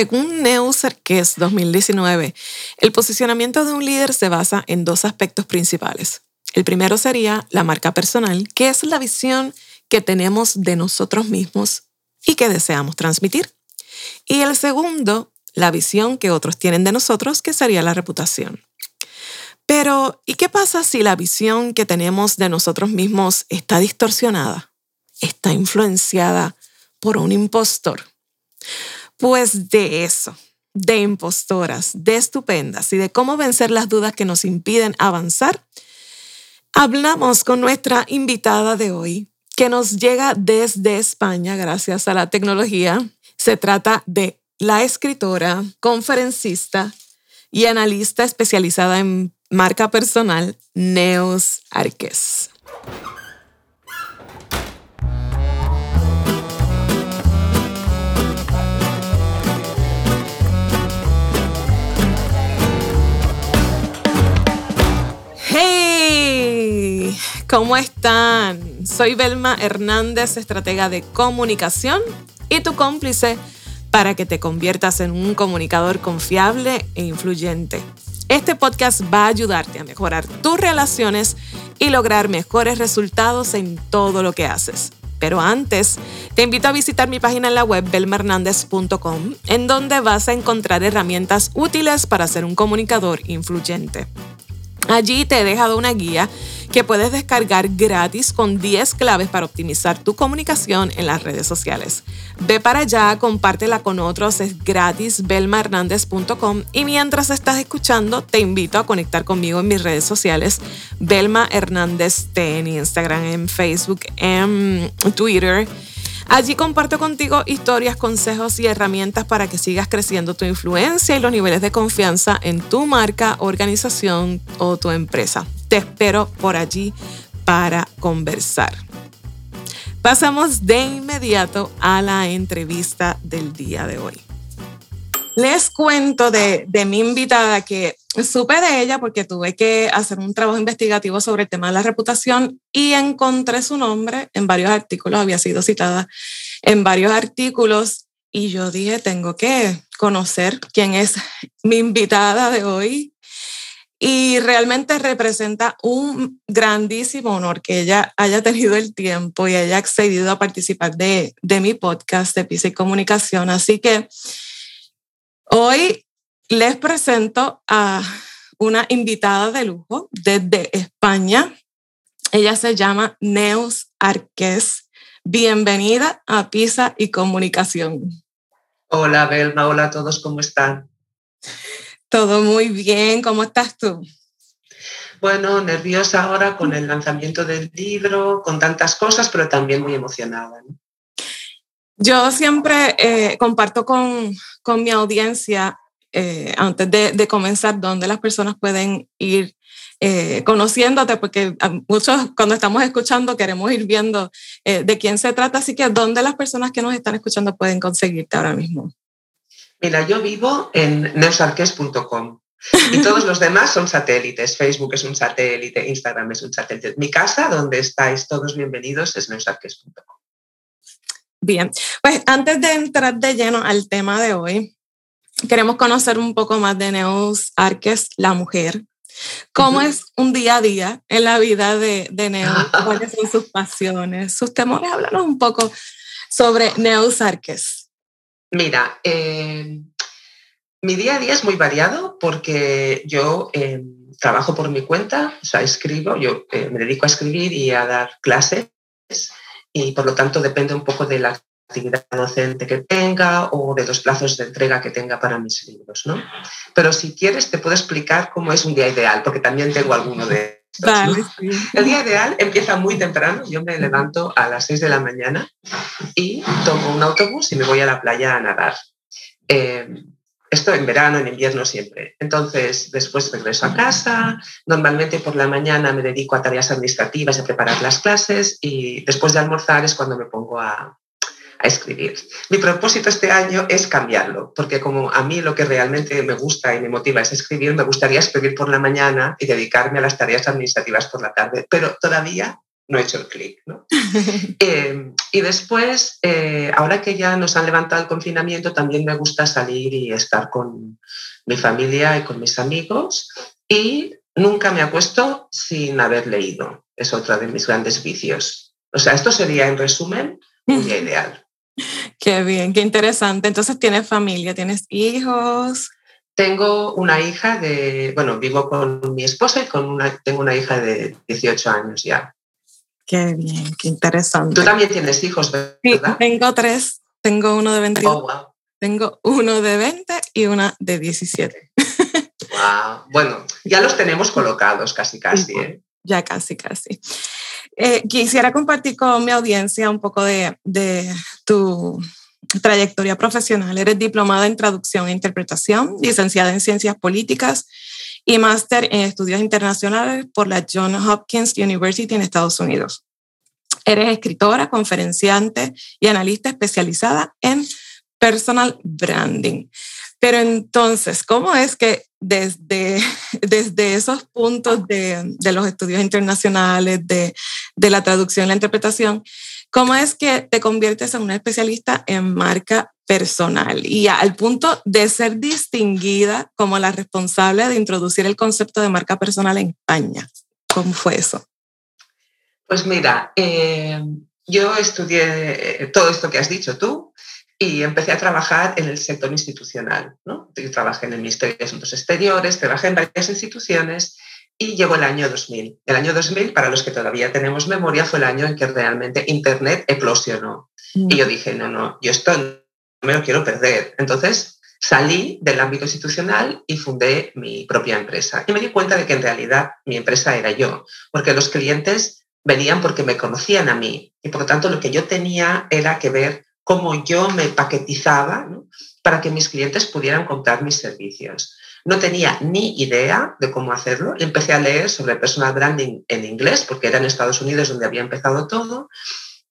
Según Neus Arqués 2019, el posicionamiento de un líder se basa en dos aspectos principales. El primero sería la marca personal, que es la visión que tenemos de nosotros mismos y que deseamos transmitir. Y el segundo, la visión que otros tienen de nosotros, que sería la reputación. Pero, ¿y qué pasa si la visión que tenemos de nosotros mismos está distorsionada? Está influenciada por un impostor. Pues de eso, de impostoras, de estupendas y de cómo vencer las dudas que nos impiden avanzar, hablamos con nuestra invitada de hoy, que nos llega desde España gracias a la tecnología. Se trata de la escritora, conferencista y analista especializada en marca personal, Neos Arques. ¿Cómo están? Soy Belma Hernández, estratega de comunicación y tu cómplice para que te conviertas en un comunicador confiable e influyente. Este podcast va a ayudarte a mejorar tus relaciones y lograr mejores resultados en todo lo que haces. Pero antes, te invito a visitar mi página en la web belmahernandez.com, en donde vas a encontrar herramientas útiles para ser un comunicador influyente. Allí te he dejado una guía que puedes descargar gratis con 10 claves para optimizar tu comunicación en las redes sociales. Ve para allá, compártela con otros, es gratis, belmahernandez.com y mientras estás escuchando, te invito a conectar conmigo en mis redes sociales, Belma Hernández en Instagram, en Facebook, en Twitter Allí comparto contigo historias, consejos y herramientas para que sigas creciendo tu influencia y los niveles de confianza en tu marca, organización o tu empresa. Te espero por allí para conversar. Pasamos de inmediato a la entrevista del día de hoy. Les cuento de, de mi invitada que supe de ella porque tuve que hacer un trabajo investigativo sobre el tema de la reputación y encontré su nombre en varios artículos, había sido citada en varios artículos y yo dije, tengo que conocer quién es mi invitada de hoy. Y realmente representa un grandísimo honor que ella haya tenido el tiempo y haya accedido a participar de, de mi podcast de Pisa y Comunicación. Así que hoy les presento a una invitada de lujo desde España. Ella se llama Neus Arqués. Bienvenida a Pisa y Comunicación. Hola, Belma. Hola a todos. ¿Cómo están? Todo muy bien. ¿Cómo estás tú? Bueno, nerviosa ahora con el lanzamiento del libro, con tantas cosas, pero también muy emocionada. Yo siempre eh, comparto con, con mi audiencia eh, antes de, comenzar, dónde las personas pueden ir eh, conociéndote, porque muchos cuando estamos escuchando queremos ir viendo eh, de quién se trata, así que dónde las personas que nos están escuchando pueden conseguirte ahora mismo. Mira, yo vivo en neusarques.com y todos los demás son satélites. Facebook es un satélite, Instagram es un satélite. Mi casa, donde estáis todos bienvenidos, es neusarques.com. Bien, pues antes de entrar de lleno al tema de hoy, queremos conocer un poco más de Neus Arques, la mujer. ¿Cómo es un día a día en la vida de, de Neus? ¿Cuáles son sus pasiones, sus temores? Háblanos un poco sobre Neus Arques. Mira, eh, mi día a día es muy variado porque yo eh, trabajo por mi cuenta, o sea, escribo, yo eh, me dedico a escribir y a dar clases y por lo tanto depende un poco de la actividad docente que tenga o de los plazos de entrega que tenga para mis libros, ¿no? Pero si quieres te puedo explicar cómo es un día ideal, porque también tengo alguno de estos. El día ideal empieza muy temprano, yo me levanto a las 6 de la mañana y tomo un autobús y me voy a la playa a nadar. Eh, esto en verano, en invierno siempre. Entonces, después regreso a casa. Normalmente por la mañana me dedico a tareas administrativas, a preparar las clases y después de almorzar es cuando me pongo a, a escribir. Mi propósito este año es cambiarlo, porque como a mí lo que realmente me gusta y me motiva es escribir, me gustaría escribir por la mañana y dedicarme a las tareas administrativas por la tarde, pero todavía no he hecho el clic. ¿no? Eh, y después, eh, ahora que ya nos han levantado el confinamiento, también me gusta salir y estar con mi familia y con mis amigos. Y nunca me acuesto sin haber leído. Es otra de mis grandes vicios. O sea, esto sería en resumen un día ideal. Qué bien, qué interesante. Entonces, ¿tienes familia? ¿Tienes hijos? Tengo una hija de, bueno, vivo con mi esposa y con una, tengo una hija de 18 años ya. Qué bien, qué interesante. Tú también tienes hijos, ¿verdad? Sí, tengo tres. Tengo uno de 21. Tengo uno de 20 y una de 17. Wow. Bueno, ya los tenemos colocados casi, casi. ¿eh? Ya casi, casi. Eh, quisiera compartir con mi audiencia un poco de, de tu trayectoria profesional. Eres diplomada en traducción e interpretación, licenciada en ciencias políticas y máster en estudios internacionales por la Johns Hopkins University en Estados Unidos. Eres escritora, conferenciante y analista especializada en personal branding. Pero entonces, ¿cómo es que desde, desde esos puntos de, de los estudios internacionales, de, de la traducción la interpretación, ¿Cómo es que te conviertes en una especialista en marca personal y al punto de ser distinguida como la responsable de introducir el concepto de marca personal en España? ¿Cómo fue eso? Pues mira, eh, yo estudié todo esto que has dicho tú y empecé a trabajar en el sector institucional. ¿no? Yo trabajé en el Ministerio de Asuntos Exteriores, trabajé en varias instituciones y llegó el año 2000. El año 2000, para los que todavía tenemos memoria, fue el año en que realmente Internet eclosionó. Y yo dije, no, no, yo esto no me lo quiero perder. Entonces salí del ámbito institucional y fundé mi propia empresa. Y me di cuenta de que en realidad mi empresa era yo, porque los clientes venían porque me conocían a mí. Y por lo tanto lo que yo tenía era que ver cómo yo me paquetizaba para que mis clientes pudieran comprar mis servicios. No tenía ni idea de cómo hacerlo. Empecé a leer sobre personal branding en inglés, porque era en Estados Unidos donde había empezado todo.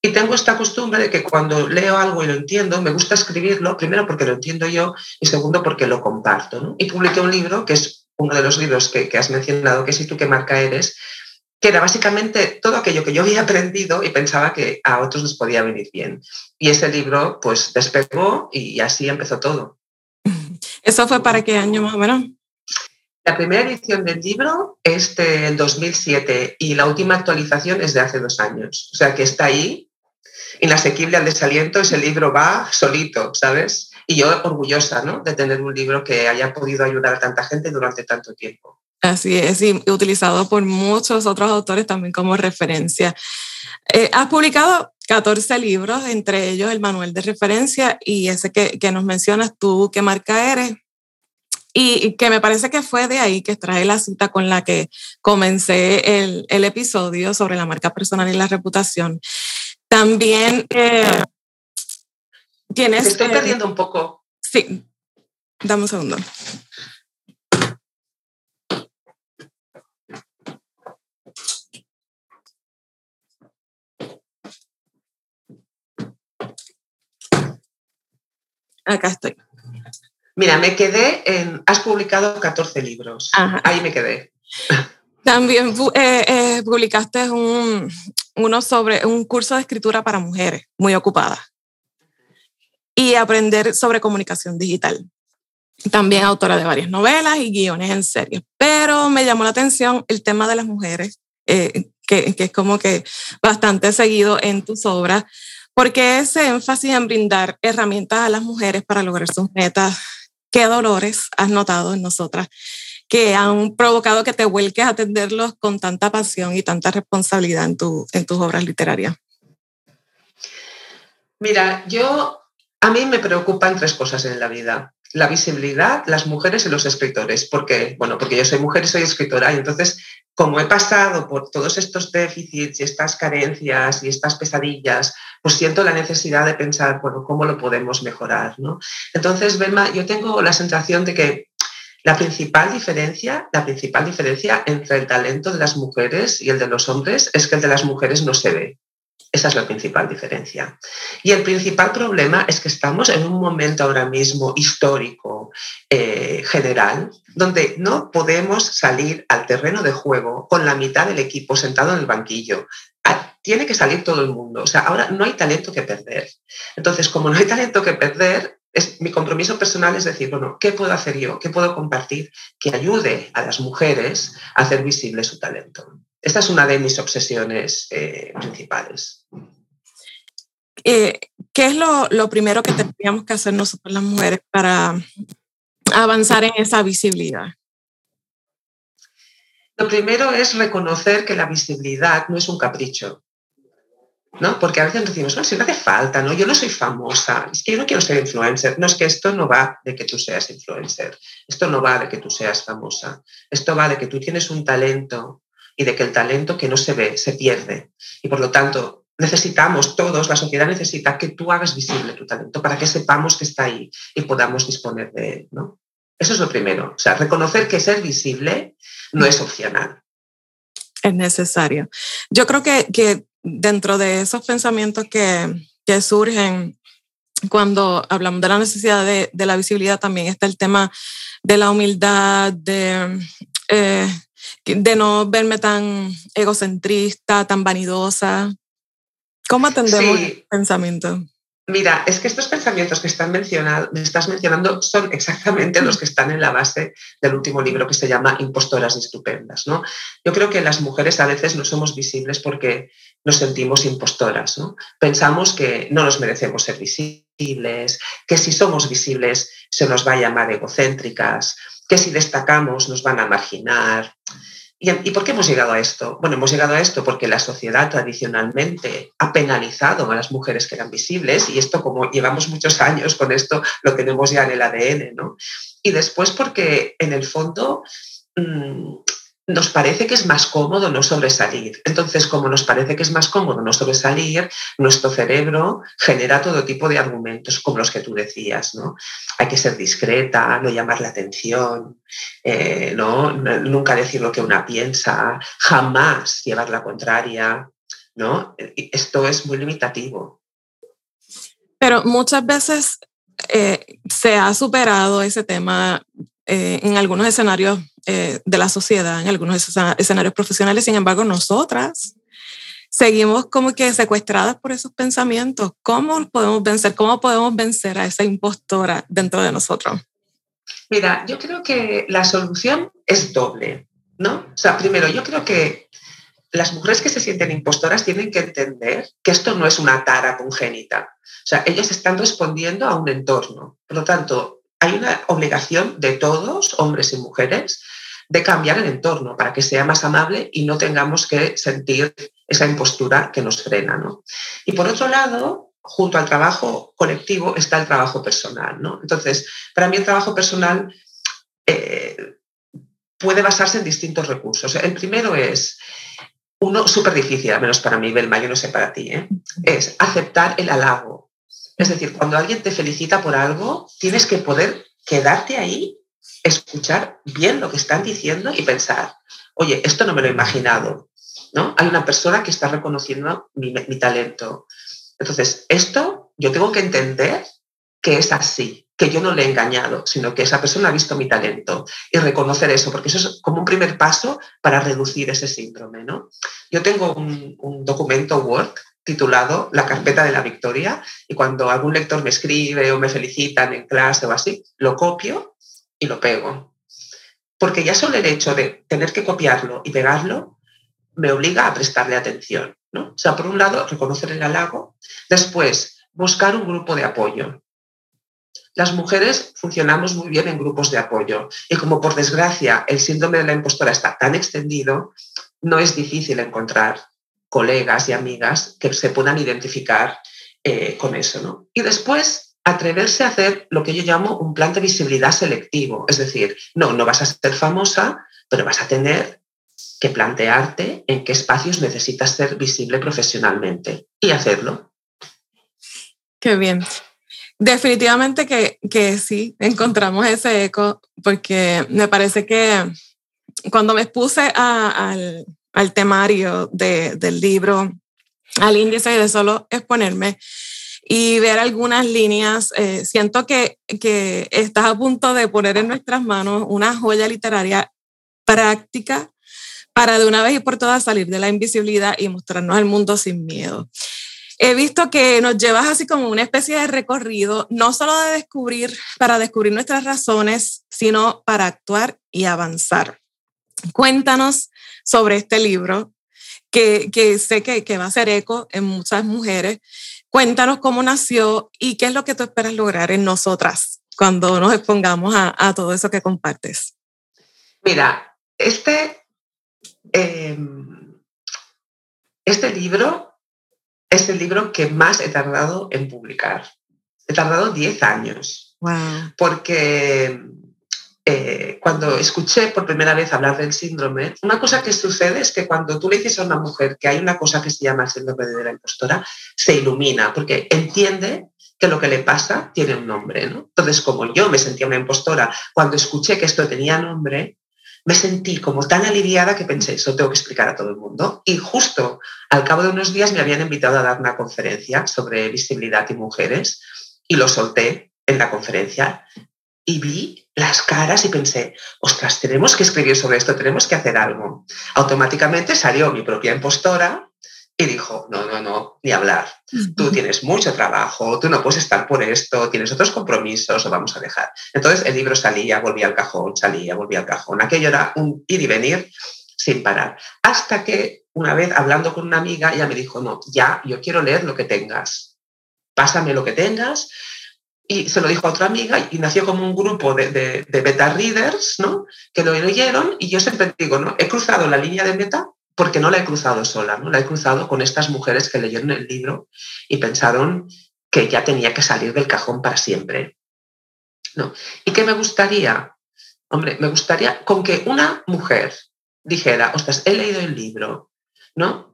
Y tengo esta costumbre de que cuando leo algo y lo entiendo, me gusta escribirlo, primero porque lo entiendo yo y segundo porque lo comparto. Y publiqué un libro, que es uno de los libros que, has mencionado, que es ¿Y tú qué marca eres?, que era básicamente todo aquello que yo había aprendido y pensaba que a otros les podía venir bien. Y ese libro pues despegó y así empezó todo. ¿Eso fue para qué año más o menos? La primera edición del libro es del 2007 y la última actualización es de hace dos años. O sea que está ahí, inasequible al desaliento, ese libro va solito, ¿sabes? Y yo orgullosa ¿no? de tener un libro que haya podido ayudar a tanta gente durante tanto tiempo. Así es, y utilizado por muchos otros autores también como referencia. Eh, has publicado 14 libros, entre ellos el manual de referencia y ese que, que nos mencionas tú, qué marca eres. Y que me parece que fue de ahí que trae la cita con la que comencé el, el episodio sobre la marca personal y la reputación. También eh, tienes... Te estoy perdiendo un poco. Sí, dame un segundo. Acá estoy. Mira, me quedé en. Has publicado 14 libros. Ahí me quedé. También eh, eh, publicaste un, uno sobre un curso de escritura para mujeres muy ocupadas y aprender sobre comunicación digital. También autora de varias novelas y guiones en serie. Pero me llamó la atención el tema de las mujeres, eh, que, que, es como que bastante seguido en tus obras, porque ese énfasis en brindar herramientas a las mujeres para lograr sus metas, ¿qué dolores has notado en nosotras que han provocado que te vuelques a atenderlos con tanta pasión y tanta responsabilidad en, tu, en tus obras literarias? Mira, yo, a mí me preocupan tres cosas en la vida la visibilidad, las mujeres y los escritores. porque Bueno, porque yo soy mujer y soy escritora y entonces como he pasado por todos estos déficits y estas carencias y estas pesadillas, pues siento la necesidad de pensar, bueno, ¿cómo lo podemos mejorar? ¿no? Entonces, Belma, yo tengo la sensación de que la principal diferencia, la principal diferencia entre el talento de las mujeres y el de los hombres es que el de las mujeres no se ve. Esa es la principal diferencia. Y el principal problema es que estamos en un momento ahora mismo histórico, eh, general, donde no podemos salir al terreno de juego con la mitad del equipo sentado en el banquillo. tiene que salir todo el mundo. O sea, ahora no hay talento que perder. Entonces, como no hay talento que perder, es, mi compromiso personal es decir, bueno, ¿qué puedo hacer yo? ¿Qué puedo compartir que ayude a las mujeres a hacer visible su talento? Esta es una de mis obsesiones eh, principales. Eh, ¿Qué es lo, lo, primero que tendríamos que hacer nosotros las mujeres para avanzar en esa visibilidad? Lo primero es reconocer que la visibilidad no es un capricho, ¿no? Porque a veces decimos, no, si no hace falta, ¿no? Yo no soy famosa, es que yo no quiero ser influencer. No, es que esto no va de que tú seas influencer, esto no va de que tú seas famosa, esto va de que tú tienes un talento y de que el talento que no se ve se pierde. Y por lo tanto, necesitamos todos, la sociedad necesita que tú hagas visible tu talento para que sepamos que está ahí y podamos disponer de él, ¿no? Eso es lo primero. O sea, reconocer que ser visible no es opcional. Es necesario. Yo creo que, que dentro de esos pensamientos que, que, surgen cuando hablamos de la necesidad de, de, la visibilidad, también está el tema de la humildad, de, eh, de no verme tan egocentrista, tan vanidosa. ¿Cómo atendemos sí. el pensamiento? Mira, es que estos pensamientos que están mencionado, me estás mencionando son exactamente los que están en la base del último libro que se llama Impostoras Estupendas. ¿no? Yo creo que las mujeres a veces no somos visibles porque nos sentimos impostoras. ¿no? Pensamos que no nos merecemos ser visibles, que si somos visibles se nos va a llamar egocéntricas, que si destacamos nos van a marginar. ¿Y, por qué hemos llegado a esto? Bueno, hemos llegado a esto porque la sociedad tradicionalmente ha penalizado a las mujeres que eran visibles y esto como llevamos muchos años con esto lo tenemos ya en el ADN, ¿no? Y después porque en el fondo mmm, nos parece que es más cómodo no sobresalir. Entonces, como nos parece que es más cómodo no sobresalir, nuestro cerebro genera todo tipo de argumentos, como los que tú decías, ¿no? Hay que ser discreta, no llamar la atención, eh, ¿no? nunca decir lo que una piensa, jamás llevar la contraria, ¿no? Esto es muy limitativo. Pero muchas veces eh, se ha superado ese tema eh, en algunos escenarios eh, de la sociedad, en algunos escenarios profesionales. Sin embargo, nosotras seguimos como que secuestradas por esos pensamientos. ¿Cómo podemos vencer? ¿Cómo podemos vencer a esa impostora dentro de nosotros? Mira, yo creo que la solución es doble, ¿no? O sea, primero, yo creo que las mujeres que se sienten impostoras tienen que entender que esto no es una tara congénita. O sea, ellas están respondiendo a un entorno. Por lo tanto, hay una obligación de todos, hombres y mujeres, de cambiar el entorno para que sea más amable y no tengamos que sentir esa impostura que nos frena. ¿no? Y por otro lado, junto al trabajo colectivo está el trabajo personal. ¿no? Entonces, para mí el trabajo personal eh, puede basarse en distintos recursos. El primero es, uno súper difícil, al menos para mí, Belma, yo no sé para ti, ¿eh? es aceptar el halago es decir, cuando alguien te felicita por algo, tienes que poder quedarte ahí, escuchar bien lo que están diciendo y pensar, oye, esto no me lo he imaginado, ¿no? Hay una persona que está reconociendo mi, mi talento. Entonces, esto yo tengo que entender que es así, que yo no le he engañado, sino que esa persona ha visto mi talento y reconocer eso, porque eso es como un primer paso para reducir ese síndrome. ¿no? Yo tengo un, un documento Word titulado La carpeta de la victoria y cuando algún lector me escribe o me felicitan en clase o así, lo copio y lo pego. Porque ya solo el hecho de tener que copiarlo y pegarlo me obliga a prestarle atención. ¿no? O sea, por un lado, reconocer el halago, después, buscar un grupo de apoyo. Las mujeres funcionamos muy bien en grupos de apoyo y como por desgracia el síndrome de la impostora está tan extendido, no es difícil encontrar colegas y amigas que se puedan identificar eh, con eso. ¿no? Y después, atreverse a hacer lo que yo llamo un plan de visibilidad selectivo. Es decir, no, no vas a ser famosa, pero vas a tener que plantearte en qué espacios necesitas ser visible profesionalmente y hacerlo. Qué bien. Definitivamente que, que sí, encontramos ese eco, porque me parece que cuando me expuse al, al temario de, del libro, al índice de solo exponerme y ver algunas líneas. Eh, siento que, que estás a punto de poner en nuestras manos una joya literaria práctica para de una vez y por todas salir de la invisibilidad y mostrarnos el mundo sin miedo. He visto que nos llevas así como una especie de recorrido, no solo de descubrir, para descubrir nuestras razones, sino para actuar y avanzar. Cuéntanos sobre este libro, que, que sé que, que va a hacer eco en muchas mujeres. Cuéntanos cómo nació y qué es lo que tú esperas lograr en nosotras cuando nos expongamos a, a todo eso que compartes. Mira, este, eh, este libro es el libro que más he tardado en publicar. He tardado 10 años. Porque eh, cuando escuché por primera vez hablar del síndrome, una cosa que sucede es que cuando tú le dices a una mujer que hay una cosa que se llama el síndrome de la impostora, se ilumina porque entiende que lo que le pasa tiene un nombre. ¿no? Entonces, como yo me sentía una impostora, cuando escuché que esto tenía nombre, me sentí como tan aliviada que pensé, eso tengo que explicar a todo el mundo. Y justo al cabo de unos días me habían invitado a dar una conferencia sobre visibilidad y mujeres y lo solté en la conferencia y vi las caras y pensé, ostras, tenemos que escribir sobre esto, tenemos que hacer algo. Automáticamente salió mi propia impostora y dijo, no, no, no, ni hablar. Tú tienes mucho trabajo, tú no puedes estar por esto, tienes otros compromisos, lo vamos a dejar. Entonces el libro salía, volvía al cajón, salía, volvía al cajón. Aquello era un ir y venir sin parar. Hasta que una vez hablando con una amiga, ella me dijo, no, ya, yo quiero leer lo que tengas. Pásame lo que tengas. Y se lo dijo a otra amiga y nació como un grupo de, de, beta readers, ¿no? Que lo leyeron y yo siempre digo, ¿no? He cruzado la línea de meta porque no la he cruzado sola, ¿no? la he cruzado con estas mujeres que leyeron el libro y pensaron que ya tenía que salir del cajón para siempre. ¿no? ¿Y qué me gustaría? Hombre, me gustaría con que una mujer dijera, ostras, he leído el libro,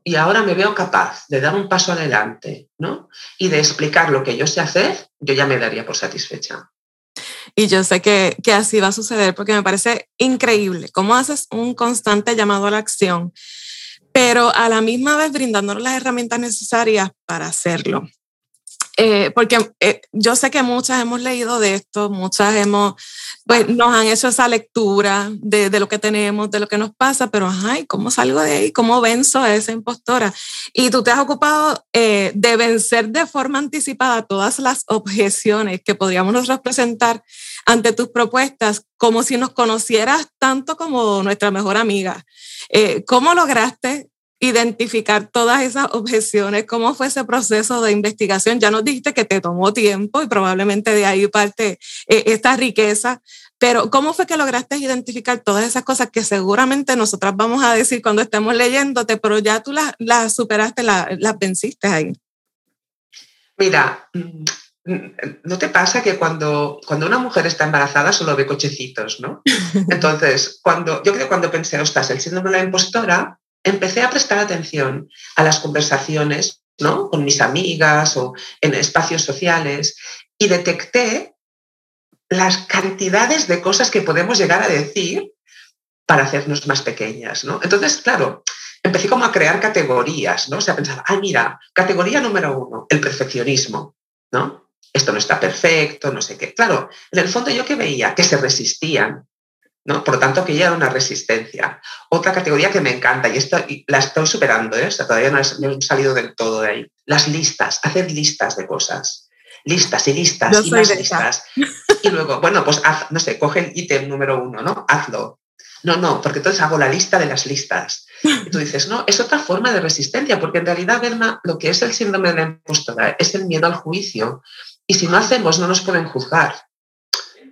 Y ahora me veo capaz de dar un paso adelante, ¿no? Y de explicar lo que yo sé hacer, yo ya me daría por satisfecha. Y yo sé que, que así va a suceder porque me parece increíble cómo haces un constante llamado a la acción pero a la misma vez brindándonos las herramientas necesarias para hacerlo. Eh, porque eh, yo sé que muchas hemos leído de esto, muchas hemos, pues nos han hecho esa lectura de, de lo que tenemos, de lo que nos pasa, pero ay, ¿cómo salgo de ahí? ¿Cómo venzo a esa impostora? Y tú te has ocupado eh, de vencer de forma anticipada todas las objeciones que podríamos nosotros presentar ante tus propuestas, como si nos conocieras tanto como nuestra mejor amiga. Eh, ¿Cómo lograste identificar todas esas objeciones? ¿Cómo fue ese proceso de investigación? Ya nos dijiste que te tomó tiempo y probablemente de ahí parte eh, esta riqueza, pero ¿cómo fue que lograste identificar todas esas cosas que seguramente nosotras vamos a decir cuando estemos leyéndote, pero ya tú las, las superaste, las, las venciste ahí? Mira, ¿No te pasa que cuando, cuando una mujer está embarazada solo ve cochecitos, no? Entonces, cuando, yo creo que cuando pensé, ostras, el síndrome de la impostora, empecé a prestar atención a las conversaciones, ¿no? Con mis amigas o en espacios sociales y detecté las cantidades de cosas que podemos llegar a decir para hacernos más pequeñas, ¿no? Entonces, claro, empecé como a crear categorías, ¿no? O sea, pensaba, ah, mira, categoría número uno, el perfeccionismo, ¿no? esto no está perfecto, no sé qué. Claro, en el fondo yo que veía que se resistían, ¿no? Por lo tanto, que ya era una resistencia. Otra categoría que me encanta, y, esto, la estoy superando, ¿eh? todavía no he, salido del todo de ahí. Las listas, hacer listas de cosas. Listas y listas y más listas. Y luego, bueno, pues haz, no sé, coge el ítem número uno, ¿no? Hazlo. No, no, porque entonces hago la lista de las listas. Y tú dices, no, es otra forma de resistencia, porque en realidad, Berna, lo que es el síndrome de la impostora es el miedo al juicio, y si no hacemos, no nos pueden juzgar.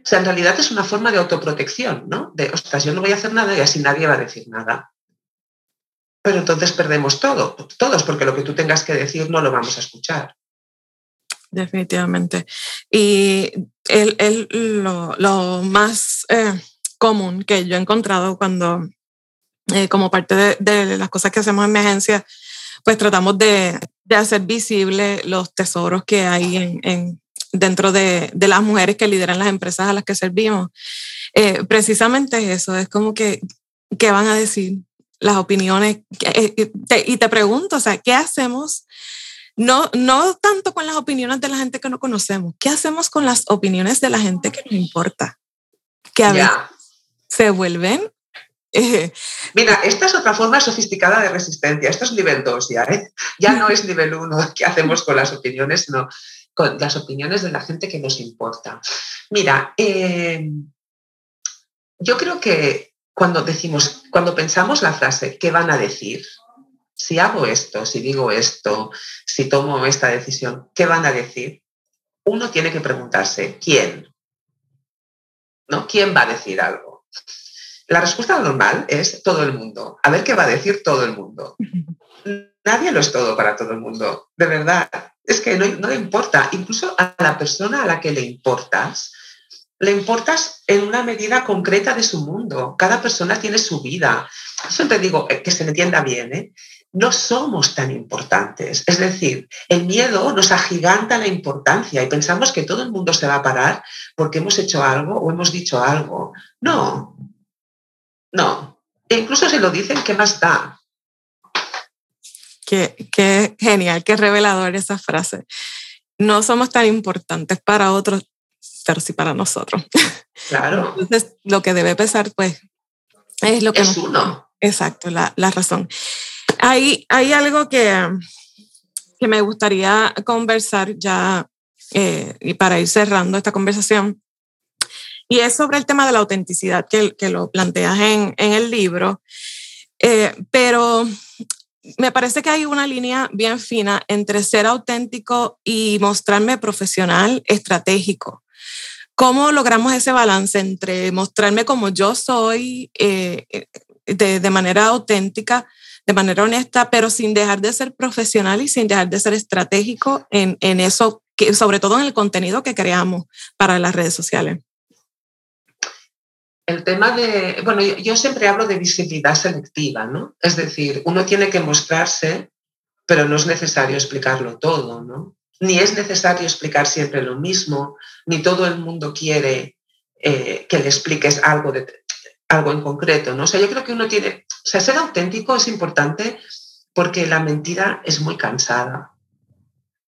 O sea, en realidad es una forma de autoprotección, ¿no? De, ostras, yo no voy a hacer nada y así nadie va a decir nada. Pero entonces perdemos todo, todos, porque lo que tú tengas que decir no lo vamos a escuchar. Definitivamente. Y el, lo, más eh, común que yo he encontrado cuando, eh, como parte de, las cosas que hacemos en mi agencia, pues tratamos de, de hacer visible los tesoros que hay en, dentro de, de, las mujeres que lideran las empresas a las que servimos. Eh, precisamente eso, es como que, ¿qué van a decir? Las opiniones. Eh, y te pregunto, o sea, ¿qué hacemos? No, no tanto con las opiniones de la gente que no conocemos, ¿qué hacemos con las opiniones de la gente que nos importa? Que a veces se vuelven Mira, esta es otra forma sofisticada de resistencia. Esto es nivel 2 ya, ¿eh? Ya no es nivel 1 que hacemos con las opiniones, sino con las opiniones de la gente que nos importa. Mira, eh, yo creo que cuando decimos, cuando pensamos la frase, ¿qué van a decir? Si hago esto, si digo esto, si tomo esta decisión, ¿qué van a decir? Uno tiene que preguntarse, ¿quién? ¿No? ¿Quién va a decir algo? La respuesta normal es todo el mundo. A ver qué va a decir todo el mundo. Nadie lo es todo para todo el mundo, de verdad. Es que no, no importa. Incluso a la persona a la que le importas, le importas en una medida concreta de su mundo. Cada persona tiene su vida. Siempre digo eh, que se entienda bien, ¿eh? no somos tan importantes. Es decir, el miedo nos agiganta la importancia y pensamos que todo el mundo se va a parar porque hemos hecho algo o hemos dicho algo. No, no. E incluso si lo dicen, ¿qué más da? Qué, qué genial, qué revelador esa frase. No somos tan importantes para otros, pero sí para nosotros. Claro. Entonces, lo que debe pesar, pues, es lo que... Es uno. Exacto, la, la razón. Hay, hay algo que, que me gustaría conversar ya eh, y para ir cerrando esta conversación. Y es sobre el tema de la autenticidad que, que lo planteas en, en el libro. Eh, pero me parece que hay una línea bien fina entre ser auténtico y mostrarme profesional, estratégico. ¿Cómo logramos ese balance entre mostrarme como yo soy eh, de, de, manera auténtica, de manera honesta, pero sin dejar de ser profesional y sin dejar de ser estratégico en, en eso, que, sobre todo en el contenido que creamos para las redes sociales? El tema de, bueno, yo, siempre hablo de visibilidad selectiva, ¿no? Es decir, uno tiene que mostrarse, pero no es necesario explicarlo todo, ¿no? ni es necesario explicar siempre lo mismo, ni todo el mundo quiere eh, que le expliques algo, de, algo en concreto. ¿no? O sea, yo creo que uno tiene, o sea, ser auténtico es importante porque la mentira es muy cansada.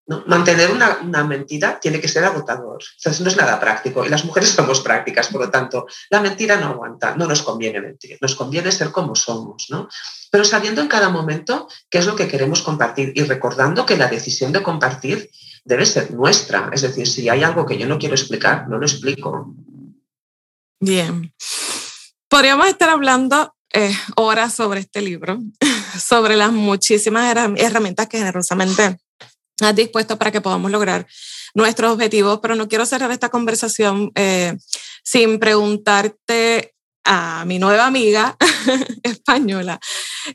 Mantener una, una, mentira tiene que ser agotador. Eso no es nada práctico. Y las mujeres somos prácticas, por lo tanto, la mentira no aguanta, no nos conviene mentir, nos conviene ser como somos, ¿no? Pero sabiendo en cada momento qué es lo que queremos compartir y recordando que la decisión de compartir debe ser nuestra. Es decir, si hay algo que yo no quiero explicar, no lo explico. Bien. Podríamos estar hablando eh, horas sobre este libro, sobre las muchísimas herramientas que generosamente has dispuesto para que podamos lograr nuestros objetivos, pero no quiero cerrar esta conversación eh, sin preguntarte a mi nueva amiga española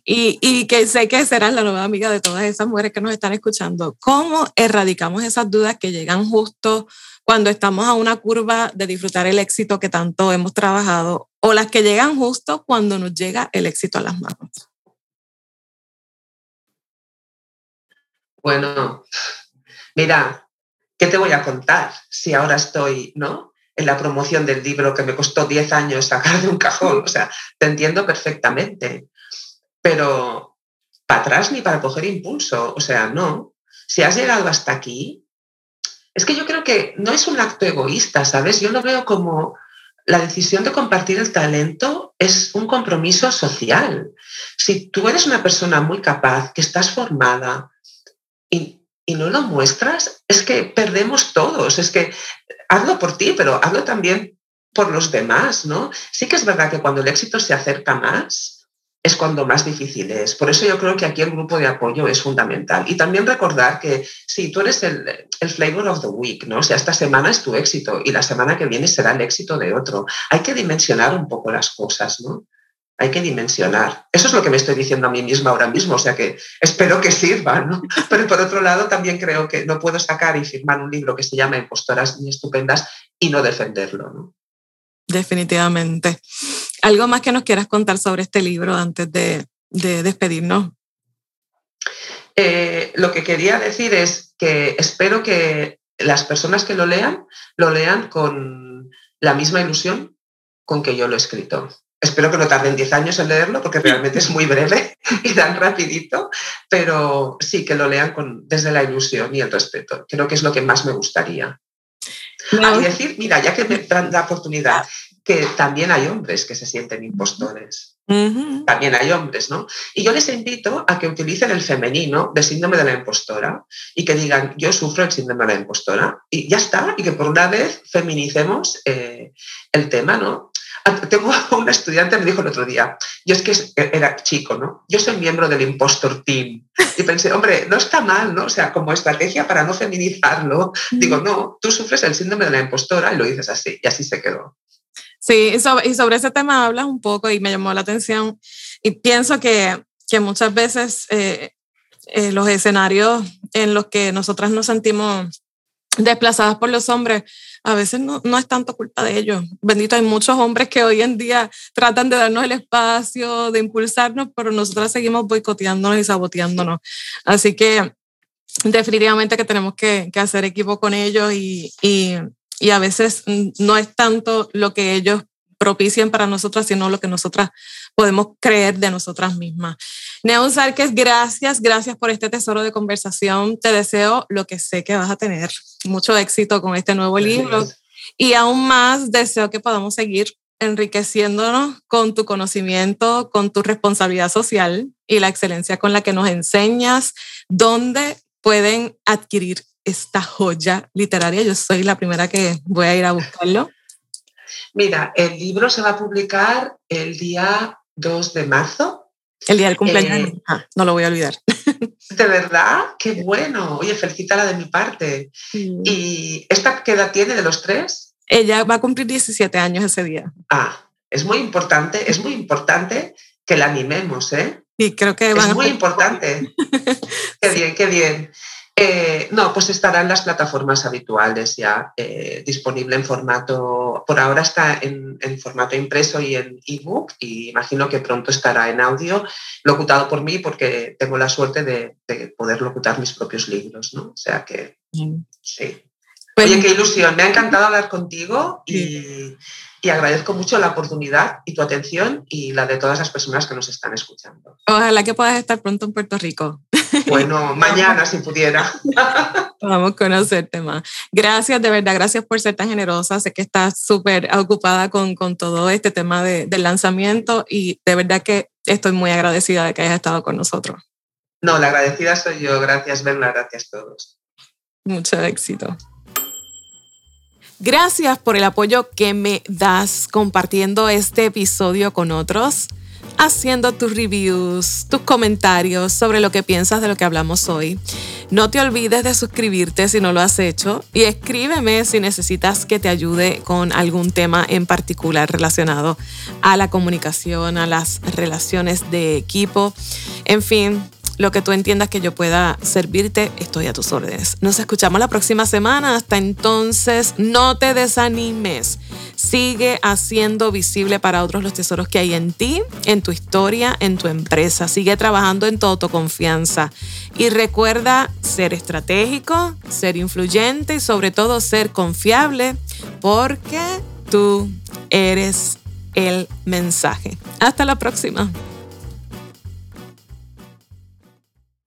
y, y, que sé que serás la nueva amiga de todas esas mujeres que nos están escuchando. ¿Cómo erradicamos esas dudas que llegan justo cuando estamos a una curva de disfrutar el éxito que tanto hemos trabajado o las que llegan justo cuando nos llega el éxito a las manos? Bueno, mira, ¿qué te voy a contar si ahora estoy, ¿no? En la promoción del libro que me costó 10 años sacar de un cajón. O sea, te entiendo perfectamente. Pero para atrás ni para coger impulso. O sea, no. Si has llegado hasta aquí, es que yo creo que no es un acto egoísta, ¿sabes? Yo lo veo como la decisión de compartir el talento es un compromiso social. Si tú eres una persona muy capaz, que estás formada, y, y no lo muestras, es que perdemos todos. Es que hazlo por ti, pero hazlo también por los demás, ¿no? Sí que es verdad que cuando el éxito se acerca más, es cuando más difícil es. Por eso yo creo que aquí el grupo de apoyo es fundamental. Y también recordar que si tú eres el, el, flavor of the week, ¿no? O sea, esta semana es tu éxito y la semana que viene será el éxito de otro. Hay que dimensionar un poco las cosas, ¿no? Hay que dimensionar. Eso es lo que me estoy diciendo a mí misma ahora mismo, o sea que espero que sirva, ¿no? Pero por otro lado también creo que no puedo sacar y firmar un libro que se llama Impostoras y Estupendas y no defenderlo, ¿no? Definitivamente. ¿Algo más que nos quieras contar sobre este libro antes de, de despedirnos? Eh, lo que quería decir es que espero que las personas que lo lean lo lean con la misma ilusión con que yo lo he escrito. Espero que no tarden 10 años en leerlo porque realmente es muy breve y tan rapidito, pero sí que lo lean con, desde la ilusión y el respeto. Creo que es lo que más me gustaría. No. Y decir, mira, ya que me dan la oportunidad, que también hay hombres que se sienten impostores. También hay hombres, ¿no? Y yo les invito a que utilicen el femenino de síndrome de la impostora y que digan, yo sufro el síndrome de la impostora. Y ya está, y que por una vez feminicemos eh, el tema, ¿no? Tengo una estudiante me dijo el otro día, yo es que era chico, ¿no? Yo soy miembro del Impostor Team. Y pensé, hombre, no está mal, ¿no? O sea, como estrategia para no feminizarlo, digo, no, tú sufres el síndrome de la impostora y lo dices así, y así se quedó. Sí, y sobre, y sobre ese tema hablas un poco y me llamó la atención. Y pienso que, que muchas veces eh, eh, los escenarios en los que nosotras nos sentimos desplazadas por los hombres, a veces no, no, es tanto culpa de ellos. Bendito, hay muchos hombres que hoy en día tratan de darnos el espacio, de impulsarnos, pero nosotras seguimos boicoteándonos y saboteándonos. Así que definitivamente que tenemos que, que hacer equipo con ellos y, y, y a veces no es tanto lo que ellos propician para nosotras, sino lo que nosotras podemos creer de nosotras mismas. Neus Arques, gracias, gracias por este tesoro de conversación. Te deseo lo que sé que vas a tener. Mucho éxito con este nuevo libro. Y aún más deseo que podamos seguir enriqueciéndonos con tu conocimiento, con tu responsabilidad social y la excelencia con la que nos enseñas, dónde pueden adquirir esta joya literaria. Yo soy la primera que voy a ir a buscarlo. Mira, el libro se va a publicar el día 2 de marzo. El día del cumpleaños. Eh, ah, no lo voy a olvidar. De verdad, qué bueno. Oye, felicítala de mi parte. ¿Y esta qué edad tiene de los tres? Ella va a cumplir 17 años ese día. Ah, es muy importante, es muy importante que la animemos, ¿eh? Y creo que Es muy importante. qué bien, qué bien. Eh, no, pues estará en las plataformas habituales ya, eh, disponible en formato, por ahora está en, formato impreso y en ebook y imagino que pronto estará en audio, locutado por mí porque tengo la suerte de, poder locutar mis propios libros, ¿no? O sea que sí. Pues Oye, qué ilusión, me ha encantado hablar contigo y, y agradezco mucho la oportunidad y tu atención y la de todas las personas que nos están escuchando. Ojalá que puedas estar pronto en Puerto Rico. Bueno, mañana si pudiera. Vamos a conocerte más. Gracias, de verdad, gracias por ser tan generosa. Sé que estás súper ocupada con, con, todo este tema de, del lanzamiento y de verdad que estoy muy agradecida de que hayas estado con nosotros. No, la agradecida soy yo. Gracias, Berna. Gracias a todos. Mucho éxito. Gracias por el apoyo que me das compartiendo este episodio con otros haciendo tus reviews, tus comentarios sobre lo que piensas de lo que hablamos hoy. No te olvides de suscribirte si no lo has hecho y escríbeme si necesitas que te ayude con algún tema en particular relacionado a la comunicación, a las relaciones de equipo. En fin, lo que tú entiendas que yo pueda servirte, estoy a tus órdenes. Nos escuchamos la próxima semana. Hasta entonces, no te desanimes. Sigue haciendo visible para otros los tesoros que hay en ti, en tu historia, en tu empresa. Sigue trabajando en tu autoconfianza. Y recuerda ser estratégico, ser influyente y sobre todo ser confiable porque tú eres el mensaje. Hasta la próxima.